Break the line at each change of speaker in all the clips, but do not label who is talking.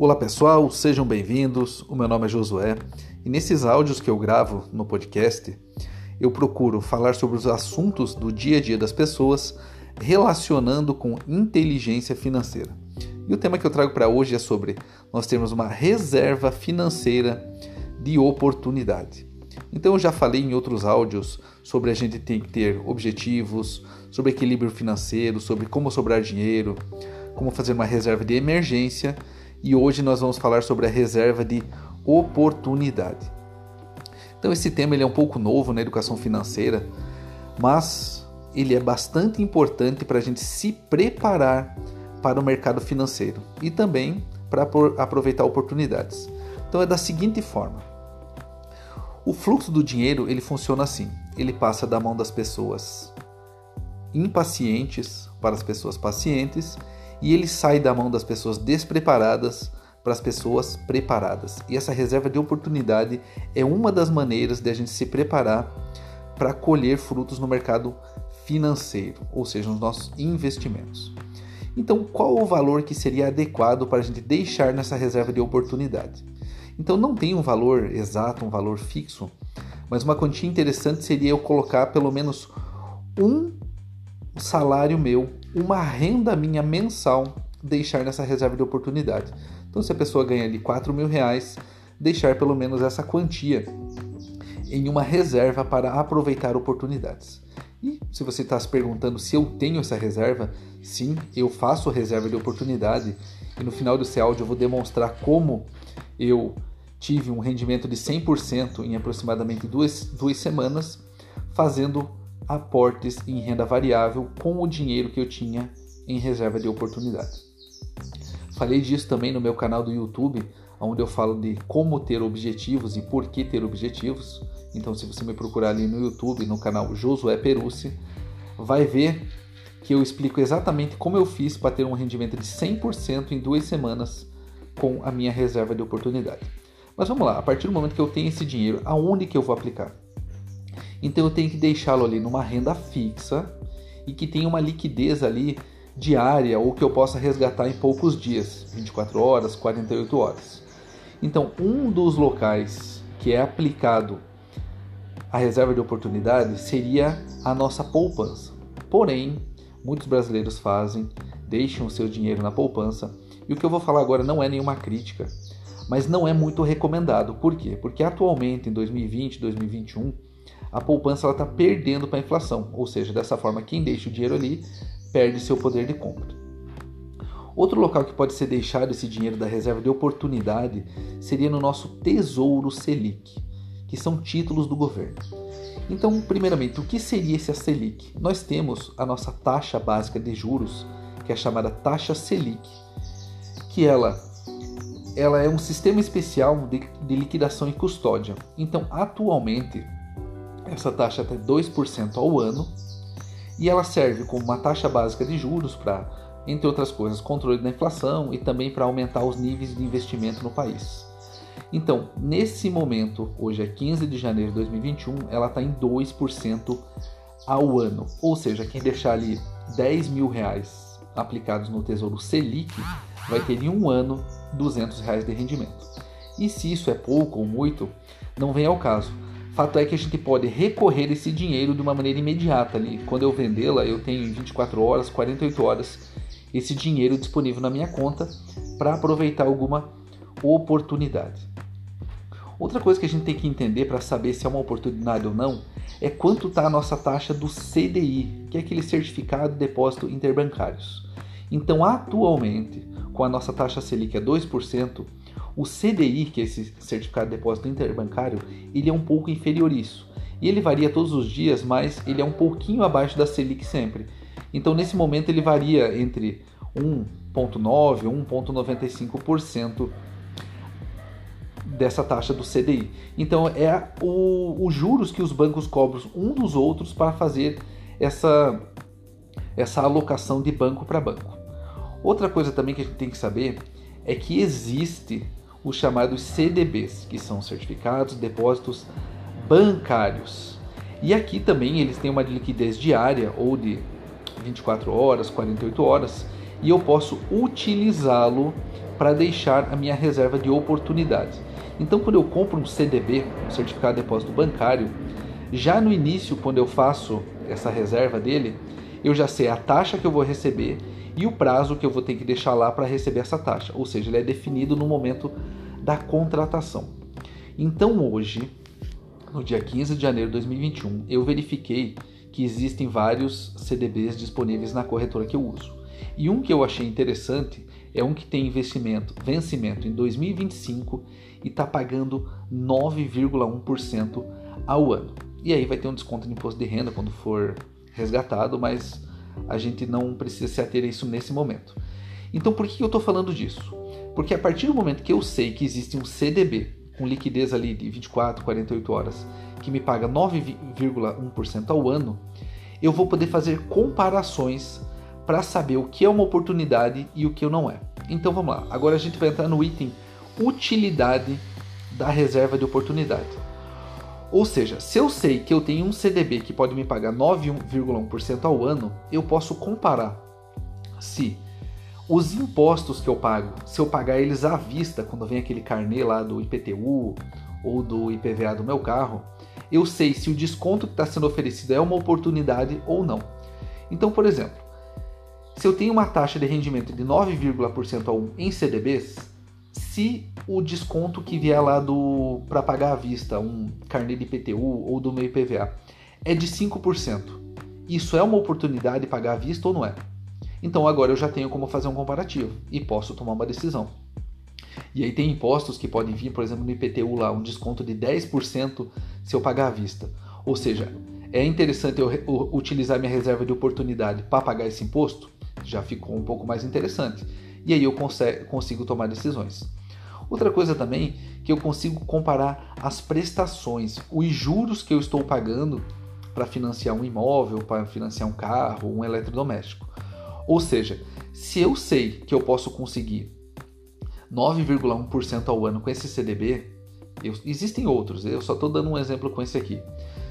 Olá pessoal, sejam bem-vindos. O meu nome é Josué e nesses áudios que eu gravo no podcast, eu procuro falar sobre os assuntos do dia a dia das pessoas relacionando com inteligência financeira. E o tema que eu trago para hoje é sobre nós termos uma reserva financeira de oportunidade. Então eu já falei em outros áudios sobre a gente ter que ter objetivos, sobre equilíbrio financeiro, sobre como sobrar dinheiro, como fazer uma reserva de emergência e hoje nós vamos falar sobre a reserva de oportunidade. Então esse tema ele é um pouco novo na educação financeira, mas ele é bastante importante para a gente se preparar para o mercado financeiro e também para aproveitar oportunidades. Então é da seguinte forma: o fluxo do dinheiro ele funciona assim, ele passa da mão das pessoas impacientes para as pessoas pacientes e ele sai da mão das pessoas despreparadas para as pessoas preparadas. E essa reserva de oportunidade é uma das maneiras de a gente se preparar para colher frutos no mercado financeiro, ou seja, nos nossos investimentos. Então, qual o valor que seria adequado para a gente deixar nessa reserva de oportunidade? Então, não tem um valor exato, um valor fixo, mas uma quantia interessante seria eu colocar pelo menos um salário meu uma renda minha mensal deixar nessa reserva de oportunidade. Então, se a pessoa ganha ali 4 mil reais, deixar pelo menos essa quantia em uma reserva para aproveitar oportunidades. E se você está se perguntando se eu tenho essa reserva, sim, eu faço reserva de oportunidade e no final desse áudio eu vou demonstrar como eu tive um rendimento de 100% em aproximadamente duas, duas semanas fazendo aportes em renda variável com o dinheiro que eu tinha em reserva de oportunidade. Falei disso também no meu canal do YouTube, onde eu falo de como ter objetivos e por que ter objetivos. Então, se você me procurar ali no YouTube, no canal Josué Perucci, vai ver que eu explico exatamente como eu fiz para ter um rendimento de 100% em duas semanas com a minha reserva de oportunidade. Mas vamos lá, a partir do momento que eu tenho esse dinheiro, aonde que eu vou aplicar? Então eu tenho que deixá-lo ali numa renda fixa e que tenha uma liquidez ali diária ou que eu possa resgatar em poucos dias, 24 horas, 48 horas. Então, um dos locais que é aplicado a reserva de oportunidade seria a nossa poupança. Porém, muitos brasileiros fazem, deixam o seu dinheiro na poupança, e o que eu vou falar agora não é nenhuma crítica, mas não é muito recomendado. Por quê? Porque atualmente, em 2020, 2021, a poupança está perdendo para a inflação, ou seja, dessa forma, quem deixa o dinheiro ali perde seu poder de compra. Outro local que pode ser deixado esse dinheiro da reserva de oportunidade seria no nosso Tesouro Selic, que são títulos do governo. Então, primeiramente, o que seria esse Selic? Nós temos a nossa taxa básica de juros, que é chamada taxa Selic, que ela ela é um sistema especial de, de liquidação e custódia. Então, atualmente, essa taxa até 2% ao ano e ela serve como uma taxa básica de juros para, entre outras coisas, controle da inflação e também para aumentar os níveis de investimento no país. Então, nesse momento, hoje é 15 de janeiro de 2021, ela está em 2% ao ano. Ou seja, quem deixar ali 10 mil reais aplicados no Tesouro Selic vai ter em um ano 200 reais de rendimento. E se isso é pouco ou muito, não vem ao caso Fato é que a gente pode recorrer esse dinheiro de uma maneira imediata ali. Quando eu vendê-la, eu tenho em 24 horas, 48 horas esse dinheiro disponível na minha conta para aproveitar alguma oportunidade. Outra coisa que a gente tem que entender para saber se é uma oportunidade ou não é quanto está a nossa taxa do CDI, que é aquele certificado de depósito interbancários. Então, atualmente, com a nossa taxa Selic a 2%, o CDI, que é esse certificado de depósito interbancário, ele é um pouco inferior a isso. E ele varia todos os dias, mas ele é um pouquinho abaixo da Selic sempre. Então, nesse momento, ele varia entre 1,9% e 1,95% dessa taxa do CDI. Então, é os juros que os bancos cobram um dos outros para fazer essa, essa alocação de banco para banco. Outra coisa também que a gente tem que saber é que existe os chamados CDBs, que são certificados de depósitos bancários. E aqui também eles têm uma liquidez diária ou de 24 horas, 48 horas, e eu posso utilizá-lo para deixar a minha reserva de oportunidades. Então, quando eu compro um CDB, um certificado de depósito bancário, já no início, quando eu faço essa reserva dele, eu já sei a taxa que eu vou receber e o prazo que eu vou ter que deixar lá para receber essa taxa. Ou seja, ele é definido no momento da contratação. Então, hoje, no dia 15 de janeiro de 2021, eu verifiquei que existem vários CDBs disponíveis na corretora que eu uso. E um que eu achei interessante é um que tem investimento, vencimento em 2025 e está pagando 9,1% ao ano. E aí vai ter um desconto de imposto de renda quando for resgatado, mas a gente não precisa se ater a isso nesse momento. Então por que eu estou falando disso? Porque a partir do momento que eu sei que existe um CDB com liquidez ali de 24, 48 horas, que me paga 9,1% ao ano, eu vou poder fazer comparações para saber o que é uma oportunidade e o que não é. Então vamos lá. Agora a gente vai entrar no item utilidade da reserva de oportunidade. Ou seja, se eu sei que eu tenho um CDB que pode me pagar 9,1% ao ano, eu posso comparar se os impostos que eu pago, se eu pagar eles à vista, quando vem aquele carnê lá do IPTU ou do IPVA do meu carro, eu sei se o desconto que está sendo oferecido é uma oportunidade ou não. Então, por exemplo, se eu tenho uma taxa de rendimento de 9,% ao em CDBs, se o desconto que vier lá do para pagar à vista, um carnê de IPTU ou do meu IPVA, é de 5%, isso é uma oportunidade de pagar à vista ou não é? Então agora eu já tenho como fazer um comparativo e posso tomar uma decisão. E aí tem impostos que podem vir, por exemplo, no IPTU lá, um desconto de 10% se eu pagar à vista. Ou seja, é interessante eu utilizar minha reserva de oportunidade para pagar esse imposto? Já ficou um pouco mais interessante. E aí eu consigo tomar decisões. Outra coisa também que eu consigo comparar as prestações, os juros que eu estou pagando para financiar um imóvel, para financiar um carro, um eletrodoméstico. Ou seja, se eu sei que eu posso conseguir 9,1% ao ano com esse CDB, eu, existem outros, eu só estou dando um exemplo com esse aqui.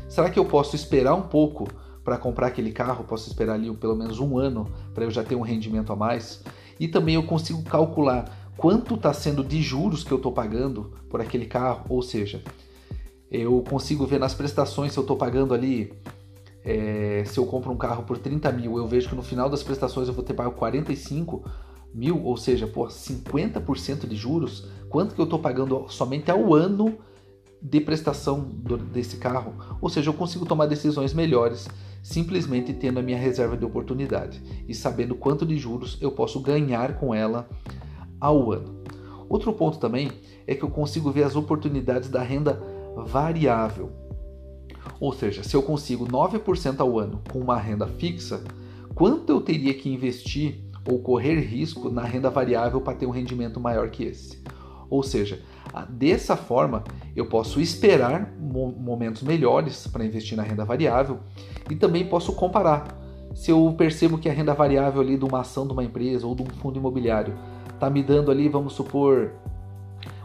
Será que eu posso esperar um pouco para comprar aquele carro? Posso esperar ali pelo menos um ano para eu já ter um rendimento a mais? E também eu consigo calcular quanto está sendo de juros que eu estou pagando por aquele carro, ou seja, eu consigo ver nas prestações se eu estou pagando ali é, se eu compro um carro por 30 mil, eu vejo que no final das prestações eu vou ter pago 45 mil, ou seja, por 50% de juros, quanto que eu estou pagando somente ao ano de prestação do, desse carro? Ou seja, eu consigo tomar decisões melhores simplesmente tendo a minha reserva de oportunidade e sabendo quanto de juros eu posso ganhar com ela ao ano. Outro ponto também é que eu consigo ver as oportunidades da renda variável. Ou seja, se eu consigo 9% ao ano com uma renda fixa, quanto eu teria que investir ou correr risco na renda variável para ter um rendimento maior que esse? Ou seja, dessa forma eu posso esperar momentos melhores para investir na renda variável e também posso comparar. Se eu percebo que a renda variável ali de uma ação de uma empresa ou de um fundo imobiliário está me dando ali, vamos supor,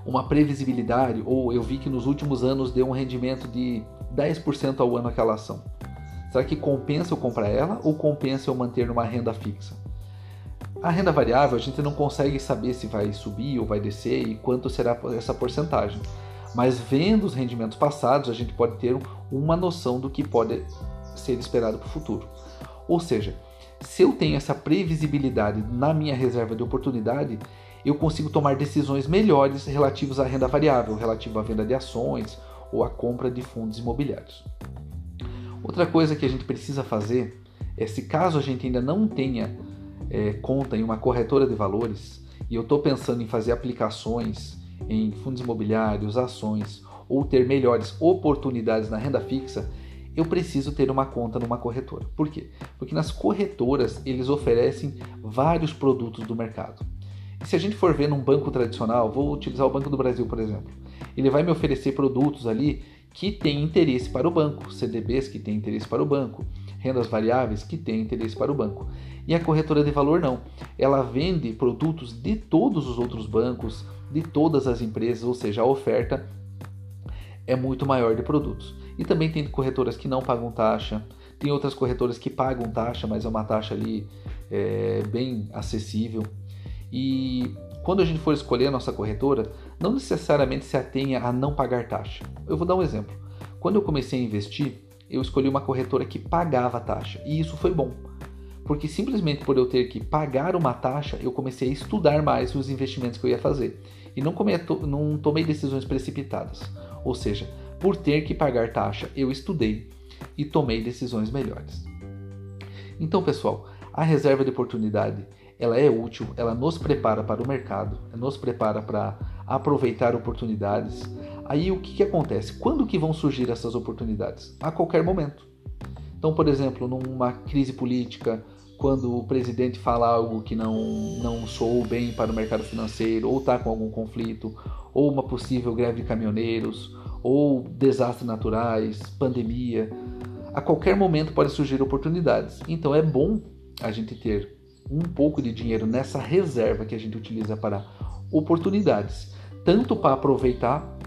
uma previsibilidade, ou eu vi que nos últimos anos deu um rendimento de 10% ao ano aquela ação. Será que compensa eu comprar ela ou compensa eu manter numa renda fixa? A renda variável a gente não consegue saber se vai subir ou vai descer e quanto será essa porcentagem. Mas vendo os rendimentos passados, a gente pode ter uma noção do que pode ser esperado para o futuro. Ou seja, se eu tenho essa previsibilidade na minha reserva de oportunidade, eu consigo tomar decisões melhores relativas à renda variável, relativo à venda de ações ou à compra de fundos imobiliários. Outra coisa que a gente precisa fazer é, se caso a gente ainda não tenha é, conta em uma corretora de valores e eu estou pensando em fazer aplicações em fundos imobiliários, ações ou ter melhores oportunidades na renda fixa, eu preciso ter uma conta numa corretora. Por quê? Porque nas corretoras eles oferecem vários produtos do mercado. E se a gente for ver num banco tradicional, vou utilizar o Banco do Brasil, por exemplo, ele vai me oferecer produtos ali que têm interesse para o banco, CDBs que têm interesse para o banco, rendas variáveis que têm interesse para o banco. E a corretora de valor não. Ela vende produtos de todos os outros bancos, de todas as empresas, ou seja, a oferta é muito maior de produtos. E também tem corretoras que não pagam taxa, tem outras corretoras que pagam taxa, mas é uma taxa ali é, bem acessível. E quando a gente for escolher a nossa corretora, não necessariamente se atenha a não pagar taxa. Eu vou dar um exemplo. Quando eu comecei a investir, eu escolhi uma corretora que pagava taxa, e isso foi bom. Porque simplesmente por eu ter que pagar uma taxa, eu comecei a estudar mais os investimentos que eu ia fazer. E não, não tomei decisões precipitadas. Ou seja, por ter que pagar taxa, eu estudei e tomei decisões melhores. Então, pessoal, a reserva de oportunidade ela é útil, ela nos prepara para o mercado, nos prepara para aproveitar oportunidades. Aí o que, que acontece? Quando que vão surgir essas oportunidades? A qualquer momento. Então, por exemplo, numa crise política, quando o presidente fala algo que não, não soou bem para o mercado financeiro, ou está com algum conflito, ou uma possível greve de caminhoneiros, ou desastres naturais, pandemia, a qualquer momento pode surgir oportunidades. Então é bom a gente ter um pouco de dinheiro nessa reserva que a gente utiliza para oportunidades, tanto para aproveitar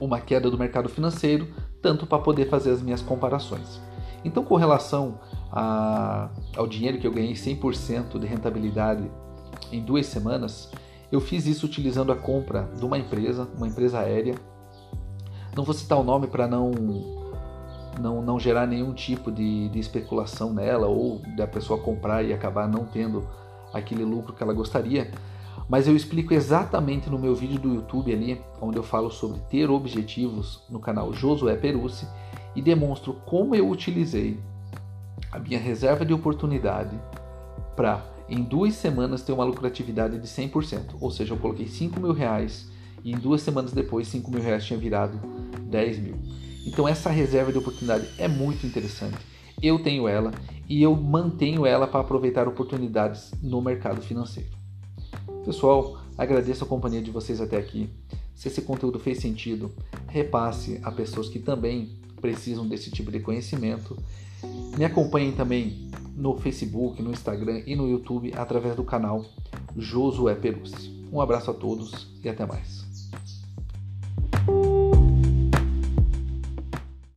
uma queda do mercado financeiro, tanto para poder fazer as minhas comparações. Então, com relação a, ao dinheiro que eu ganhei 100% de rentabilidade em duas semanas, eu fiz isso utilizando a compra de uma empresa, uma empresa aérea. Não vou citar o nome para não não, não gerar nenhum tipo de, de especulação nela ou da pessoa comprar e acabar não tendo aquele lucro que ela gostaria. Mas eu explico exatamente no meu vídeo do YouTube ali, onde eu falo sobre ter objetivos no canal Josué Perucci e demonstro como eu utilizei a minha reserva de oportunidade para em duas semanas ter uma lucratividade de 100%. Ou seja, eu coloquei 5 mil reais e em duas semanas depois 5 mil reais tinha virado 10 mil. Então essa reserva de oportunidade é muito interessante. Eu tenho ela e eu mantenho ela para aproveitar oportunidades no mercado financeiro. Pessoal, agradeço a companhia de vocês até aqui. Se esse conteúdo fez sentido, repasse a pessoas que também precisam desse tipo de conhecimento. Me acompanhem também no Facebook, no Instagram e no YouTube através do canal Josué Perus. Um abraço a todos e até mais.